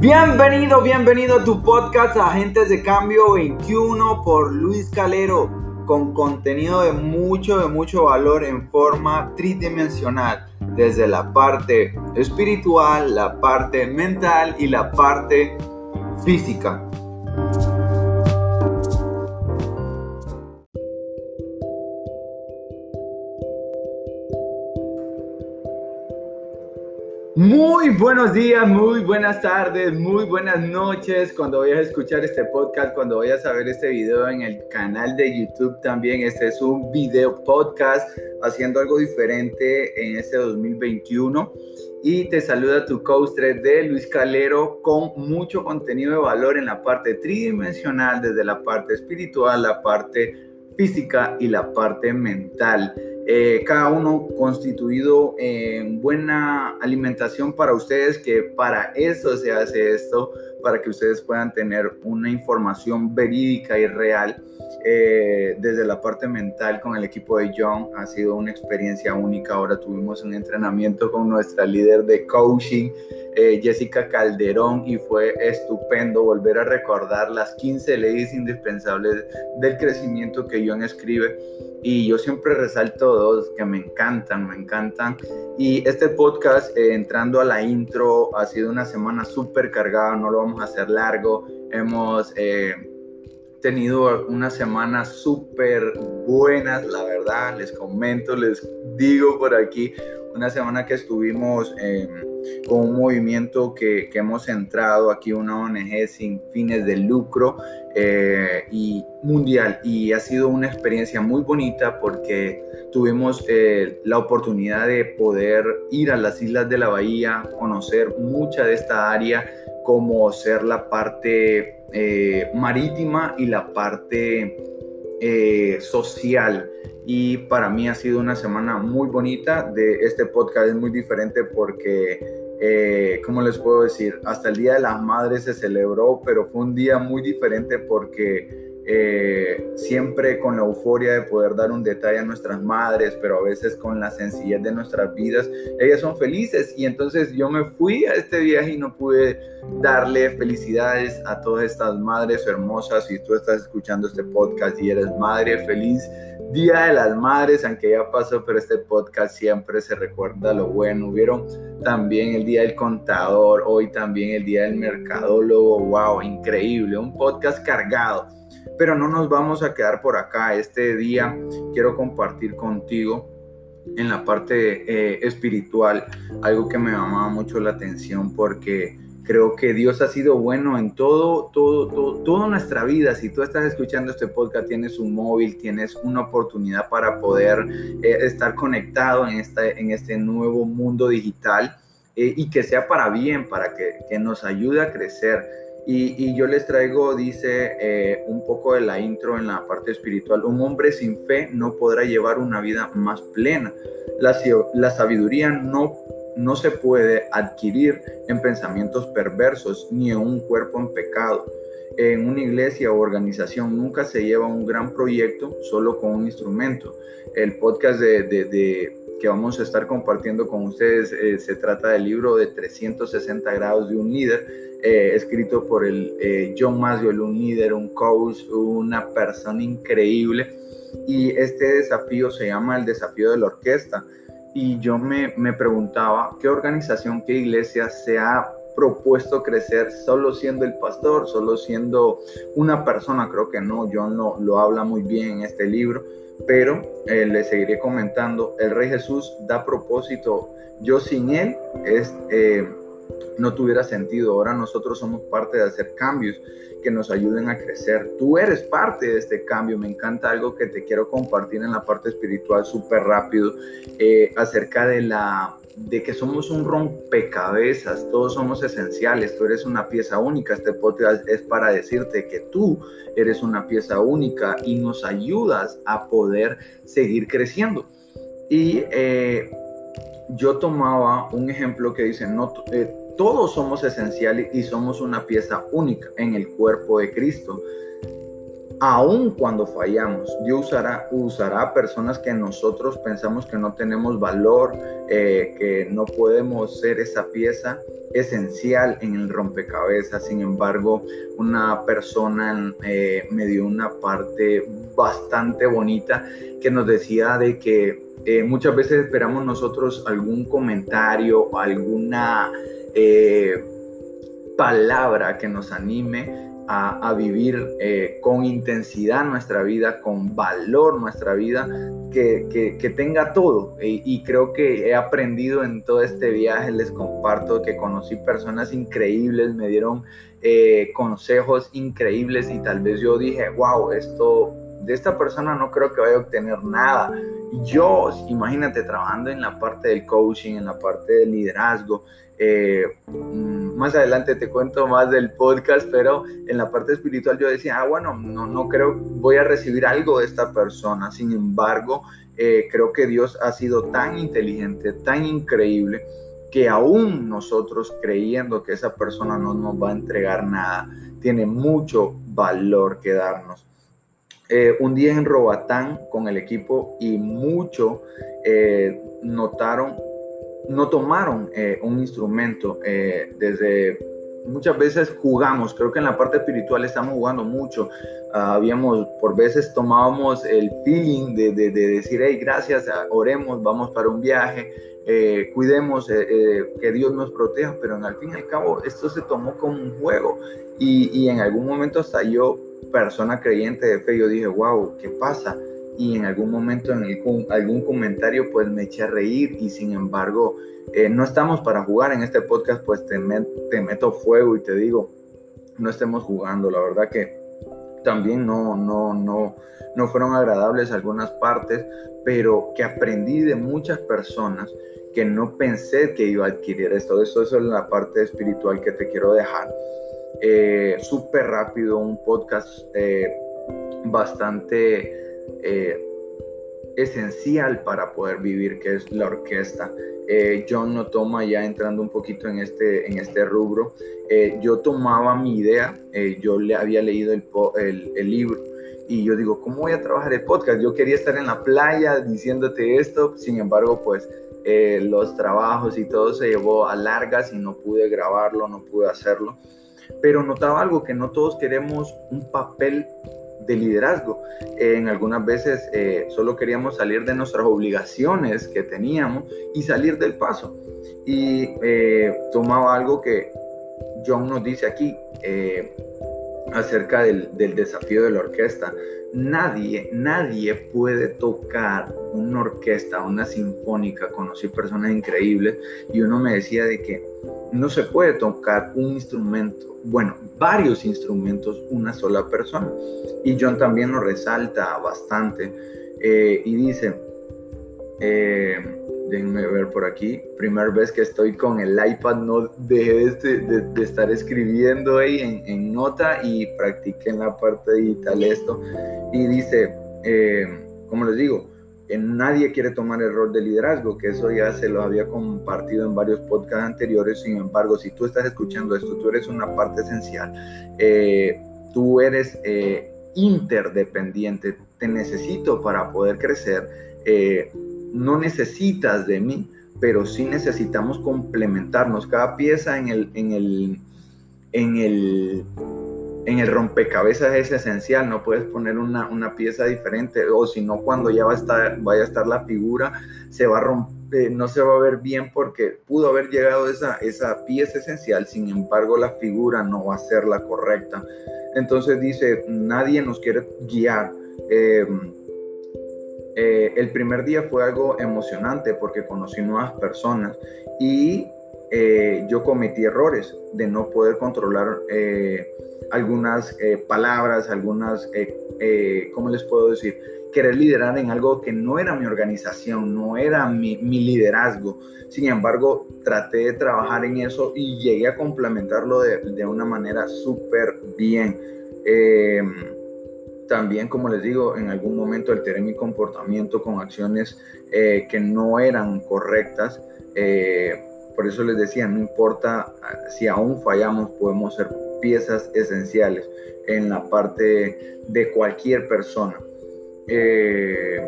Bienvenido, bienvenido a tu podcast Agentes de Cambio 21 por Luis Calero, con contenido de mucho, de mucho valor en forma tridimensional, desde la parte espiritual, la parte mental y la parte física. Muy buenos días, muy buenas tardes, muy buenas noches. Cuando vayas a escuchar este podcast, cuando vayas a ver este video en el canal de YouTube también, este es un video podcast haciendo algo diferente en este 2021. Y te saluda tu coach de Luis Calero con mucho contenido de valor en la parte tridimensional, desde la parte espiritual, la parte física y la parte mental. Eh, cada uno constituido en buena alimentación para ustedes, que para eso se hace esto, para que ustedes puedan tener una información verídica y real. Eh, desde la parte mental con el equipo de John ha sido una experiencia única. Ahora tuvimos un entrenamiento con nuestra líder de coaching, eh, Jessica Calderón, y fue estupendo volver a recordar las 15 leyes indispensables del crecimiento que John escribe y yo siempre resalto dos que me encantan, me encantan. Y este podcast, eh, entrando a la intro, ha sido una semana súper cargada, no lo vamos a hacer largo. Hemos eh, tenido una semana súper buenas, la verdad, les comento, les digo por aquí, una semana que estuvimos con un movimiento que, que, hemos entrado aquí, una ONG sin fines de lucro eh, y mundial. Y ha sido una experiencia muy bonita porque tuvimos eh, la oportunidad de poder ir a las islas de la bahía, conocer mucha de esta área, como ser la parte eh, marítima y la parte social y para mí ha sido una semana muy bonita. De este podcast es muy diferente porque, eh, ¿cómo les puedo decir? Hasta el Día de las Madres se celebró, pero fue un día muy diferente porque eh, siempre con la euforia de poder dar un detalle a nuestras madres, pero a veces con la sencillez de nuestras vidas, ellas son felices y entonces yo me fui a este viaje y no pude darle felicidades a todas estas madres hermosas. Si tú estás escuchando este podcast y eres madre feliz, Día de las Madres, aunque ya pasó, pero este podcast siempre se recuerda lo bueno. Hubieron también el Día del Contador, hoy también el Día del Mercadólogo. ¡Wow! Increíble, un podcast cargado. Pero no nos vamos a quedar por acá. Este día quiero compartir contigo en la parte eh, espiritual algo que me llamaba mucho la atención porque Creo que Dios ha sido bueno en todo, todo, toda nuestra vida. Si tú estás escuchando este podcast, tienes un móvil, tienes una oportunidad para poder eh, estar conectado en, en este nuevo mundo digital eh, y que sea para bien, para que, que nos ayude a crecer. Y, yo les traigo, dice eh, un poco de la intro en la parte espiritual, un hombre sin fe no podrá llevar una vida más plena. La, la sabiduría no no se puede adquirir en pensamientos perversos ni en un cuerpo en pecado. En una iglesia o organización nunca se lleva un gran proyecto solo con un instrumento. El podcast de, que vamos a estar compartiendo con ustedes eh, se trata del libro de 360 grados de un líder, eh, escrito por el eh, John Maswell, un líder, un coach, una persona increíble. Y este desafío se llama el desafío de la orquesta. Y yo me, me preguntaba qué organización, qué iglesia se ha propuesto crecer solo siendo el pastor, solo siendo una persona, creo que no, John lo, lo habla muy bien en este libro, pero eh, le seguiré comentando, el Rey Jesús da propósito, yo sin él es, no tuviera sentido, ahora nosotros somos parte de hacer cambios que nos ayuden a crecer. Tú eres parte de este cambio. Me encanta algo que te quiero compartir en la parte espiritual súper rápido eh, acerca de la de que somos un rompecabezas, todos somos esenciales, tú eres una pieza única, este podcast es para decirte que tú eres una pieza única y nos ayudas a poder seguir creciendo. Y eh, yo tomaba un ejemplo que dice, no, eh, todos somos esenciales y somos una pieza única en el cuerpo de Cristo. aun cuando fallamos, Dios usará, usará personas que nosotros pensamos que no tenemos valor, eh, que no podemos ser esa pieza esencial en el rompecabezas. Sin embargo, una persona eh, me dio una parte bastante bonita que nos decía de que eh, muchas veces esperamos nosotros algún comentario alguna palabra que nos anime a, vivir eh, con intensidad nuestra vida, con valor nuestra vida, que, tenga todo. Y, creo que he aprendido en todo este viaje, les comparto que conocí personas increíbles, me dieron eh, consejos increíbles y tal vez yo dije, wow, esto de esta persona no creo que vaya a obtener nada. Yo, imagínate, trabajando en la parte del coaching, en la parte del liderazgo, eh, mm, más adelante te cuento más del podcast, pero en la parte espiritual yo decía, ah, bueno, no, no creo, voy a recibir algo de esta persona. Sin embargo, eh, creo que Dios ha sido tan inteligente, tan increíble, que aún nosotros creyendo que esa persona no nos va a entregar nada, tiene mucho valor que darnos. Eh, un día en Robatán con el equipo y mucho notaron no tomaron eh, un instrumento eh, desde muchas veces jugamos, creo que en la parte espiritual estamos jugando mucho. Ah, habíamos, por veces tomábamos el feeling de, decir, hey, gracias, ah, oremos, vamos para un viaje, eh, cuidemos, que Dios nos proteja, pero en al fin y al cabo esto se tomó como un juego. Y, y en algún momento hasta yo, persona creyente de fe, yo dije, wow, ¿qué pasa? y en algún momento en algún comentario pues me eché a reír y sin embargo eh, no estamos para jugar en este podcast pues te, meto fuego y te digo no estemos jugando. La verdad que también no no no no fueron agradables algunas partes pero que aprendí de muchas personas que no pensé que iba a adquirir esto. Eso, eso es la parte espiritual que te quiero dejar eh, súper rápido un podcast eh, bastante eh, esencial para poder vivir, que es la orquesta. Eh, John no toma ya entrando un poquito en este, en este rubro. Yo tomaba mi idea, yo le había leído el, el, libro y yo digo, ¿cómo voy a trabajar el podcast? Yo quería estar en la playa diciéndote esto, sin embargo, pues los trabajos y todo se llevó a largas y no pude grabarlo, no pude hacerlo. Pero notaba algo, que no todos queremos un papel de liderazgo. en algunas veces eh, solo queríamos salir de nuestras obligaciones que teníamos y salir del paso. Y eh, tomaba algo que John nos dice aquí eh, acerca del, del, desafío de la orquesta. Nadie, nadie puede tocar una orquesta, una sinfónica. Conocí personas increíbles y uno me decía de que no se puede tocar un instrumento, bueno, varios instrumentos, una sola persona. Y John también lo resalta bastante eh, y dice, eh, déjenme ver por aquí, primera vez que estoy con el iPad, no dejé de, estar escribiendo ahí en, nota y practiqué en la parte digital esto. Y dice, eh, como les digo, nadie quiere tomar el rol de liderazgo, que eso ya se lo había compartido en varios podcasts anteriores. Sin embargo, si tú estás escuchando esto, tú eres una parte esencial. Eh, tú eres eh, interdependiente. Te necesito para poder crecer. Eh, no necesitas de mí, pero sí necesitamos complementarnos. Cada pieza en el, en el, en el en el rompecabezas es esencial, no puedes poner una, pieza diferente o si no cuando ya va a estar, vaya a estar la figura, se va a romper, no se va a ver bien porque pudo haber llegado esa, esa pieza esencial, sin embargo la figura no va a ser la correcta. Entonces dice, nadie nos quiere guiar. Em, eh, el primer día fue algo emocionante porque conocí nuevas personas y eh, yo cometí errores de no poder controlar eh, algunas palabras, algunas, ¿cómo les puedo decir? Querer liderar en algo que no era mi organización, no era mi, liderazgo. Sin embargo, traté de trabajar en eso y llegué a complementarlo de, una manera súper bien. También, como les digo, en algún momento alteré mi comportamiento con acciones que no eran correctas. Por eso les decía, no importa ah, si aún fallamos, podemos ser piezas esenciales en la parte de cualquier persona. Eh,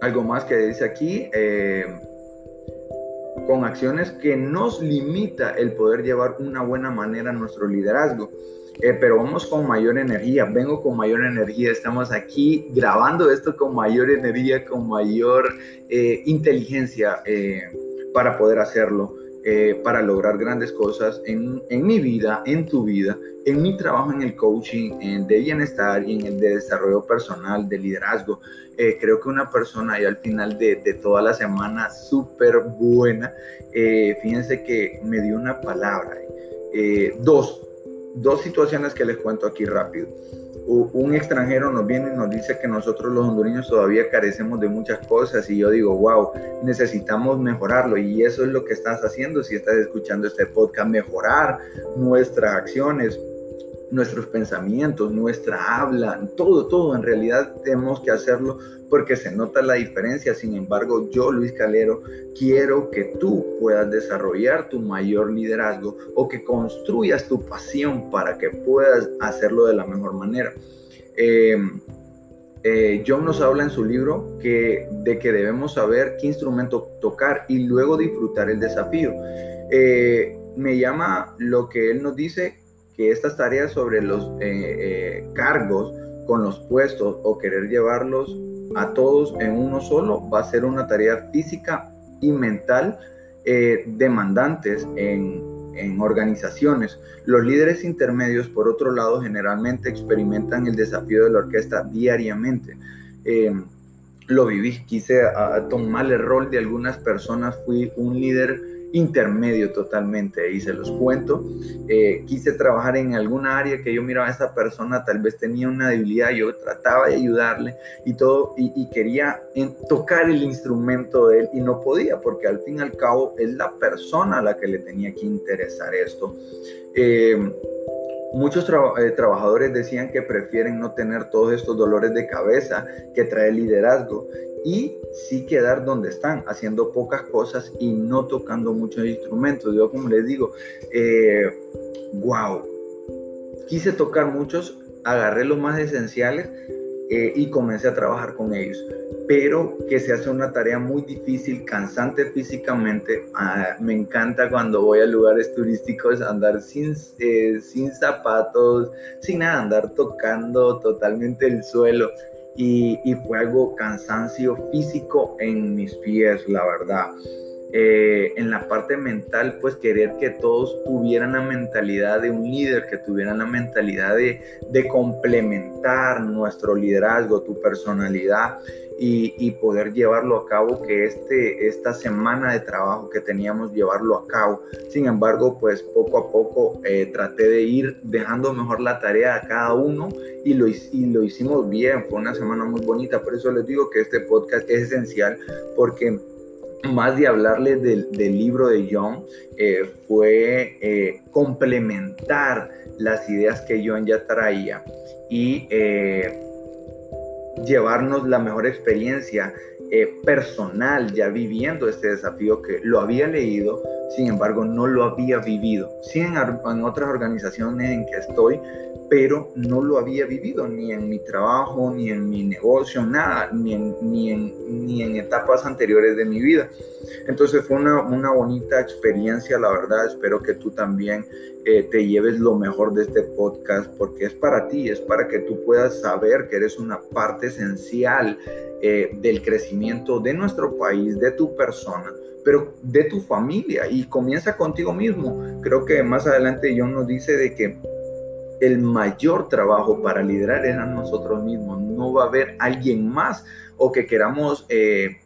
algo más que dice aquí, eh, con acciones que nos limita el poder llevar una buena manera nuestro liderazgo. Eh, pero vamos con mayor energía, vengo con mayor energía, estamos aquí grabando esto con mayor energía, con mayor inteligencia para poder hacerlo. Eh, para lograr grandes cosas en, en, mi vida, en tu vida, en mi trabajo en el coaching, en de bienestar y en el de desarrollo personal, de liderazgo. Eh, creo que una persona ya al final de, de toda la semana súper buena, eh, fíjense que me dio una palabra, dos, dos situaciones que les cuento aquí rápido. Un extranjero nos viene y nos dice que nosotros los hondureños todavía carecemos de muchas cosas y yo digo, wow, necesitamos mejorarlo. Y eso es lo que estás haciendo si estás escuchando este podcast, mejorar nuestras acciones, nuestros pensamientos, nuestra habla, todo, todo, en realidad tenemos que hacerlo porque se nota la diferencia. Sin embargo, yo, Luis Calero, quiero que tú puedas desarrollar tu mayor liderazgo o que construyas tu pasión para que puedas hacerlo de la mejor manera. Eh, eh, John nos habla en su libro que, de que debemos saber qué instrumento tocar y luego disfrutar el desafío. Eh, me llama lo que él nos dice que estas tareas sobre los cargos con los puestos o querer llevarlos a todos en uno solo va a ser una tarea física y mental eh, demandantes en, en, organizaciones. Los líderes intermedios, por otro lado, generalmente experimentan el desafío de la orquesta diariamente. lo viví, quise tomar el rol de algunas personas, fui un líder intermedio totalmente y se los cuento. Eh, quise trabajar en alguna área que yo miraba a esa persona, tal vez tenía una debilidad, yo trataba de ayudarle y todo, y, quería tocar el instrumento de él y no podía, porque al fin y al cabo es la persona a la que le tenía que interesar esto. Eh, muchos eh, trabajadores decían que prefieren no tener todos estos dolores de cabeza que trae el liderazgo y sí quedar donde están, haciendo pocas cosas y no tocando muchos instrumentos. Yo como les digo, wow, eh, quise tocar muchos, agarré los más esenciales eh, y comencé a trabajar con ellos. Pero que se hace una tarea muy difícil, cansante físicamente. Ah, me encanta cuando voy a lugares turísticos andar sin, eh, sin zapatos, sin nada, andar tocando totalmente el suelo y, fue algo cansancio físico en mis pies, la verdad. Eh, en la parte mental, pues querer que todos tuvieran la mentalidad de un líder, que tuvieran la mentalidad de, de complementar nuestro liderazgo, tu personalidad y, poder llevarlo a cabo, que este, esta semana de trabajo que teníamos, llevarlo a cabo. Sin embargo, pues poco a poco eh, traté de ir dejando mejor la tarea a cada uno y lo, y lo hicimos bien. Fue una semana muy bonita, por eso les digo que este podcast es esencial porque más de hablarle del, libro de John, eh, fue eh, complementar las ideas que John ya traía y llevarnos la mejor experiencia eh, personal ya viviendo este desafío que lo había leído, sin embargo no lo había vivido. Sí en otras organizaciones en que estoy, pero no lo había vivido ni en mi trabajo, ni en mi negocio, nada, ni en, ni en, ni en etapas anteriores de mi vida. Entonces fue una, una bonita experiencia, la verdad. Espero que tú también eh, te lleves lo mejor de este podcast porque es para ti, es para que tú puedas saber que eres una parte esencial eh, del crecimiento de nuestro país, de tu persona pero de tu familia y comienza contigo mismo. Creo que más adelante John nos dice de que el mayor trabajo para liderar es nosotros mismos. No va a haber alguien más o que queramos eh,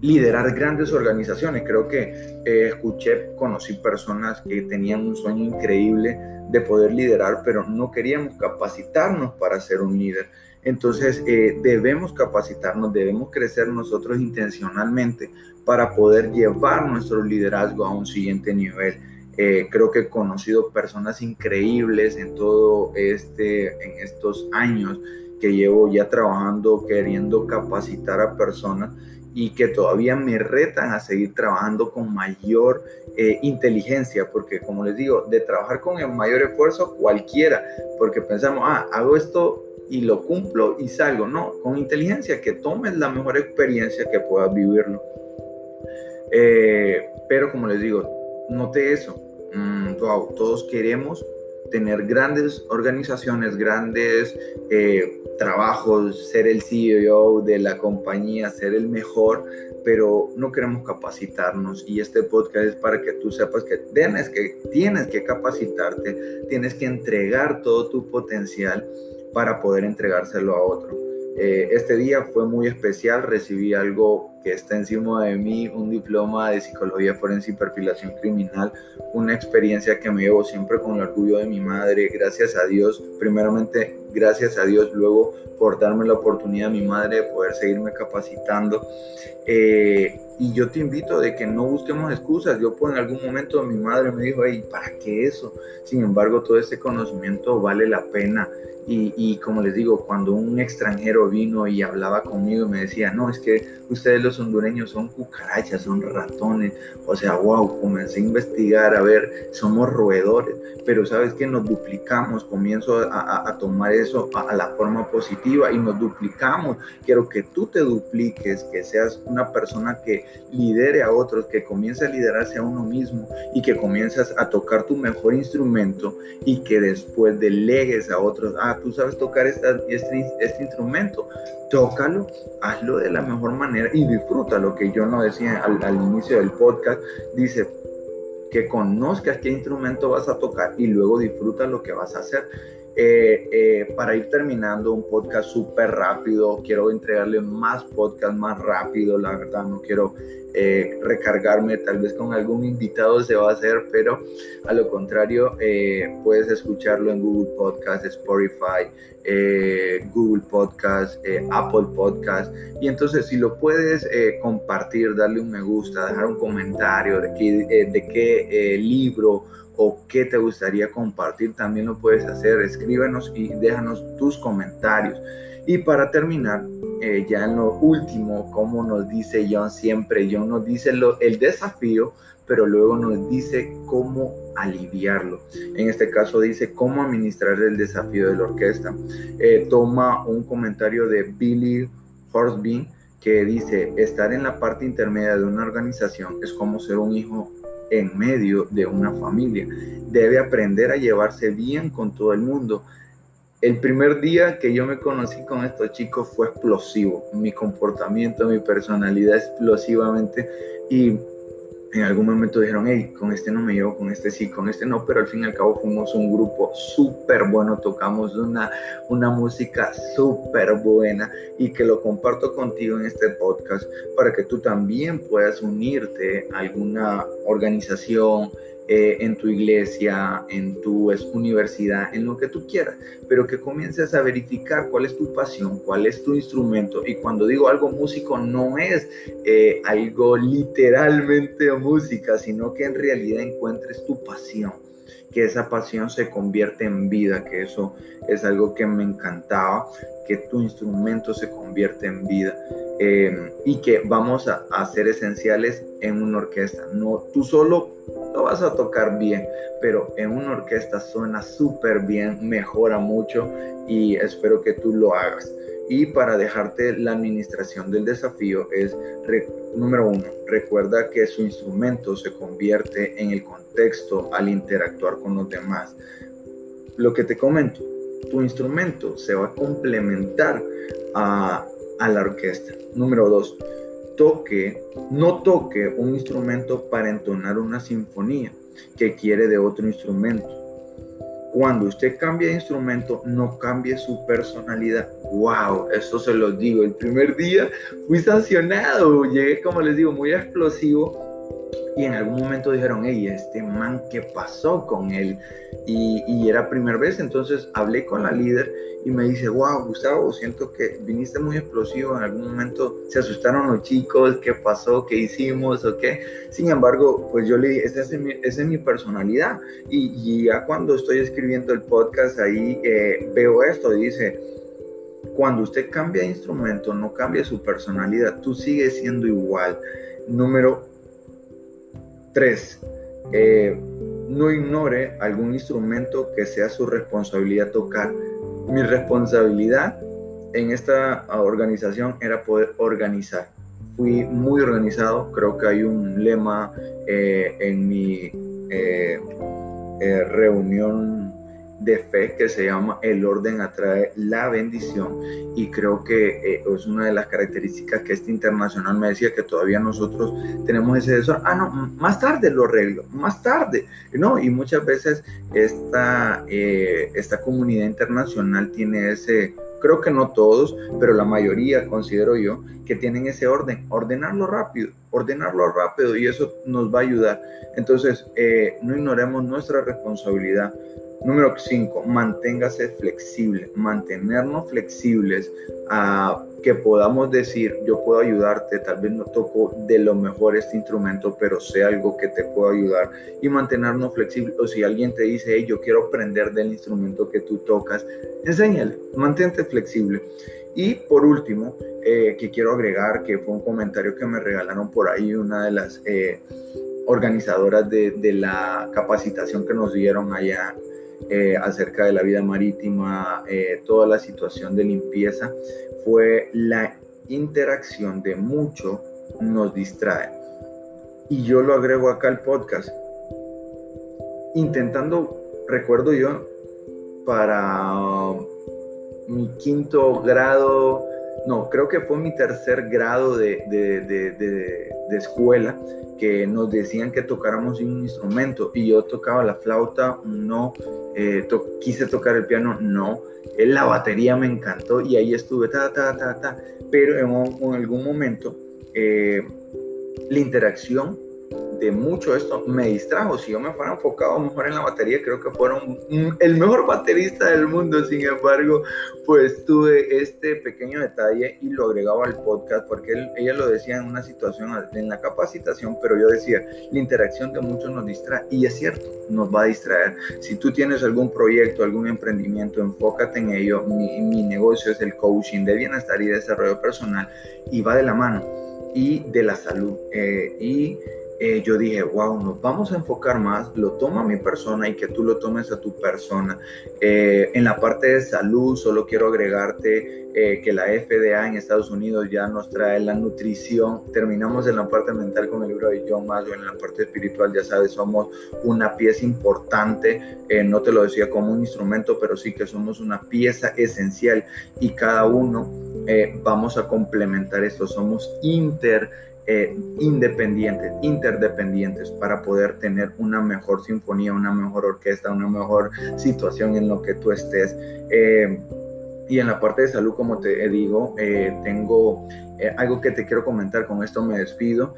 liderar grandes organizaciones. Creo que eh, escuché, conocí personas que tenían un sueño increíble de poder liderar, pero no queríamos capacitarnos para ser un líder. Entonces eh, debemos capacitarnos, debemos crecer nosotros intencionalmente para poder llevar nuestro liderazgo a un siguiente nivel. Eh, creo que he conocido personas increíbles en todo este, en estos años que llevo ya trabajando, queriendo capacitar a personas y que todavía me retan a seguir trabajando con mayor eh, inteligencia, porque como les digo, de trabajar con el mayor esfuerzo cualquiera, porque pensamos, ah, hago esto y lo cumplo y salgo, no, con inteligencia, que tomes la mejor experiencia que puedas vivirlo. Eh, pero como les digo, note eso, mm, todos queremos tener grandes organizaciones, grandes eh, trabajos, ser el CEO de la compañía, ser el mejor, pero no queremos capacitarnos y este podcast es para que tú sepas que tienes que, tienes que capacitarte, tienes que entregar todo tu potencial para poder entregárselo a otro. Eh, este día fue muy especial, recibí algo que está encima de mí, un diploma de psicología forense y perfilación criminal, una experiencia que me llevo siempre con el orgullo de mi madre, gracias a Dios, primeramente gracias a Dios, luego por darme la oportunidad a mi madre de poder seguirme capacitando. Eh, y yo te invito de que no busquemos excusas. Yo pues en algún momento mi madre me dijo, hey, ¿para qué eso? Sin embargo, todo este conocimiento vale la pena. Y, como les digo, cuando un extranjero vino y hablaba conmigo y me decía, no, es que ustedes los hondureños son cucarachas, son ratones, o sea, wow, comencé a investigar, a ver, somos roedores, pero sabes que nos duplicamos, comienzo a, tomar eso a, a, la forma positiva y nos duplicamos. Quiero que tú te dupliques, que seas una persona que lidere a otros, que comience a liderarse a uno mismo y que comienzas a tocar tu mejor instrumento y que después delegues a otros. Ah, tú sabes tocar este, este instrumento, tócalo, hazlo de la mejor manera y disfruta lo que yo no decía al, al inicio del podcast. Dice, que conozcas qué instrumento vas a tocar y luego disfruta lo que vas a hacer. Eh, eh, para ir terminando un podcast súper rápido, quiero entregarle más podcast más rápido, la verdad, no quiero eh, recargarme, tal vez con algún invitado se va a hacer, pero a lo contrario, puedes escucharlo en Google Podcast, Spotify, Google Podcast, Apple Podcast, y entonces si lo puedes compartir, darle un me gusta, dejar un comentario de qué, de qué libro o qué te gustaría compartir, también lo puedes hacer. Escríbenos y déjanos tus comentarios. Y para terminar, eh, ya en lo último, como nos dice John siempre, John nos dice lo, el desafío, pero luego nos dice cómo aliviarlo. En este caso dice cómo administrar el desafío de la orquesta. Eh, toma un comentario de Billy Horsby que dice, estar en la parte intermedia de una organización es como ser un hijo en medio de una familia. Debe aprender a llevarse bien con todo el mundo. El primer día que yo me conocí con estos chicos fue explosivo. Mi comportamiento, mi personalidad explosivamente. Y en algún momento dijeron, hey, con este no me llevo, con este sí, con este no, pero al fin y al cabo fuimos un grupo súper bueno, tocamos una, una música súper buena y que lo comparto contigo en este podcast para que tú también puedas unirte a alguna organización, eh, en tu iglesia, en tu universidad, en lo que tú quieras, pero que comiences a verificar cuál es tu pasión, cuál es tu instrumento. Y cuando digo algo músico, no es eh, algo literalmente música, sino que en realidad encuentres tu pasión que esa pasión se convierte en vida, que eso es algo que me encantaba, que tu instrumento se convierte en vida eh, y que vamos a, a, ser esenciales en una orquesta. No, tú solo lo vas a tocar bien, pero en una orquesta suena súper bien, mejora mucho y espero que tú lo hagas. Y para dejarte la administración del desafío es, número uno, recuerda que su instrumento se convierte en el contexto al interactuar con los demás. Lo que te comento, tu instrumento se va a complementar a, a la orquesta. Número dos, toque, no toque un instrumento para entonar una sinfonía que quiere de otro instrumento cuando usted cambia de instrumento, no cambie su personalidad. ¡Wow! Eso se lo digo. El primer día fui sancionado. Llegué, como les digo, muy explosivo y en algún momento dijeron, hey, este man, ¿qué pasó con él? Y, y, era primera vez, entonces hablé con la líder y me dice, wow, Gustavo, siento que viniste muy explosivo, en algún momento se asustaron los chicos, ¿qué pasó? ¿Qué hicimos? ¿O qué? Sin embargo, pues yo le dije, esa es mi, esa es mi personalidad. Y, y, ya cuando estoy escribiendo el podcast ahí, eh, veo esto, dice, cuando usted cambia de instrumento, no cambia su personalidad, tú sigues siendo igual. Número 3. Eh, no ignore algún instrumento que sea su responsabilidad tocar. Mi responsabilidad en esta organización era poder organizar. Fui muy organizado, creo que hay un lema eh, en mi eh, reunión de fe que se llama el orden atrae la bendición y creo que eh, es una de las características que este internacional me decía que todavía nosotros tenemos ese desorden. Ah, no, más tarde lo arreglo, más tarde. No, y muchas veces esta, eh, esta comunidad internacional tiene ese, creo que no todos, pero la mayoría considero yo que tienen ese orden, ordenarlo rápido, ordenarlo rápido y eso nos va a ayudar. Entonces, eh, no ignoremos nuestra responsabilidad Número 5, manténgase flexible, mantenernos flexibles a que podamos decir, yo puedo ayudarte, tal vez no toco de lo mejor este instrumento, pero sé algo que te puedo ayudar y mantenernos flexibles. O si alguien te dice, hey, yo quiero aprender del instrumento que tú tocas, enséñale, mantente flexible. Y por último, eh, que quiero agregar, que fue un comentario que me regalaron por ahí una de las eh, organizadoras de, de la capacitación que nos dieron allá eh, acerca de la vida marítima, eh, toda la situación de limpieza, fue la interacción de mucho nos distrae. Y yo lo agrego acá al podcast, intentando, recuerdo yo, para mi quinto grado, no, creo que fue mi tercer grado de, de escuela, que nos decían que tocáramos un instrumento y yo tocaba la flauta, no, eh, quise tocar el piano, no, eh, la batería me encantó y ahí estuve, ta, ta, ta, ta, pero en, algún momento eh, la interacción de mucho esto me distrajo. Si yo me fuera enfocado mejor en la batería, creo que fueron el mejor baterista del mundo. Sin embargo, pues tuve este pequeño detalle y lo agregaba al podcast porque ella lo decía en una situación, en la capacitación, pero yo decía, la interacción de muchos nos distrae. Y es cierto, nos va a distraer. Si tú tienes algún proyecto, algún emprendimiento, enfócate en ello. Mi, negocio es el coaching de bienestar y desarrollo personal y va de la mano y de la salud. Eh, y eh, yo dije, wow, nos vamos a enfocar más, lo toma mi persona y que tú lo tomes a tu persona. Eh, en la parte de salud, solo quiero agregarte eh, que la FDA en Estados Unidos ya nos trae la nutrición. Terminamos en la parte mental con el libro de John Maslow, en la parte espiritual, ya sabes, somos una pieza importante. no te lo decía como un instrumento, pero sí que somos una pieza esencial y cada uno vamos a complementar esto. Somos inter eh, independientes, interdependientes para poder tener una mejor sinfonía, una mejor orquesta, una mejor situación en lo que tú estés. Eh, y en la parte de salud, como te digo, eh, tengo algo que te quiero comentar, con esto me despido,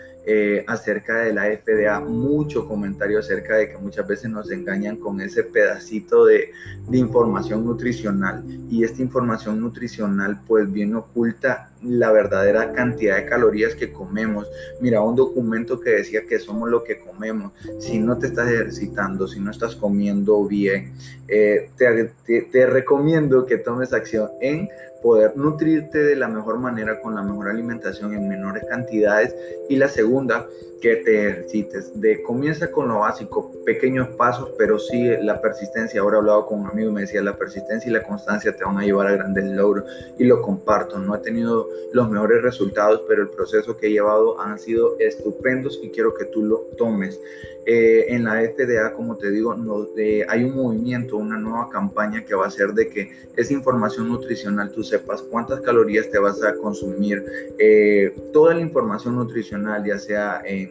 acerca de la FDA, mucho comentario acerca de que muchas veces nos engañan con ese pedacito de, información nutricional y esta información nutricional pues bien oculta la verdadera cantidad de calorías que comemos. Mira, un documento que decía que somos lo que comemos. Si no te estás ejercitando, si no estás comiendo bien, eh, te, recomiendo que tomes acción en poder nutrirte de la mejor manera con la mejor alimentación en menores cantidades. Y la segunda, que te ejercites. De comienza con lo básico, pequeños pasos, pero sí la persistencia. Ahora he hablado con un amigo y me decía, la persistencia y la constancia te van a llevar a grandes logros y lo comparto. No he tenido los mejores resultados, pero el proceso que he llevado han sido estupendos y quiero que tú lo tomes. Eh, en la FDA, como te digo, no, eh, hay un movimiento, una nueva campaña que va a ser de que esa información nutricional tú sepas cuántas calorías te vas a consumir, eh, toda la información nutricional, ya sea en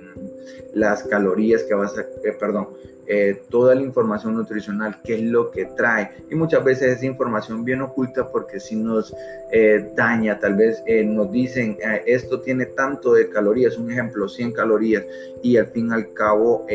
las calorías que vas a, perdón, eh, toda la información nutricional, qué es lo que trae. Y muchas veces esa información bien oculta porque si nos eh, daña, tal vez eh, nos dicen, esto tiene tanto de calorías, un ejemplo, 100 calorías, y al fin y al cabo,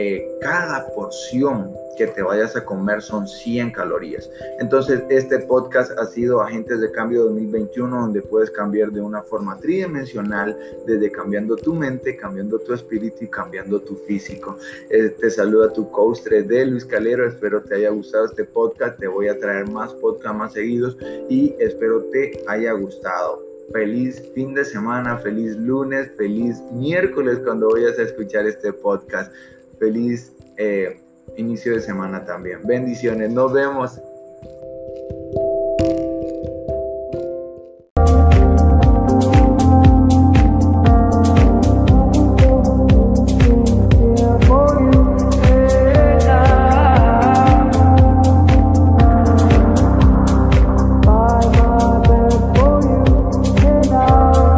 cada porción que te vayas a comer son 100 calorías. Entonces, este podcast ha sido Agentes de Cambio 2021, donde puedes cambiar de una forma tridimensional, desde cambiando tu mente, cambiando tu espíritu y cambiando tu físico. Eh, te saluda tu coach de Luis Calero. Espero te haya gustado este podcast. Te voy a traer más podcasts más seguidos y espero te haya gustado. Feliz fin de semana, feliz lunes, feliz miércoles cuando vayas a escuchar este podcast. Feliz eh, inicio de semana también. Bendiciones, nos vemos.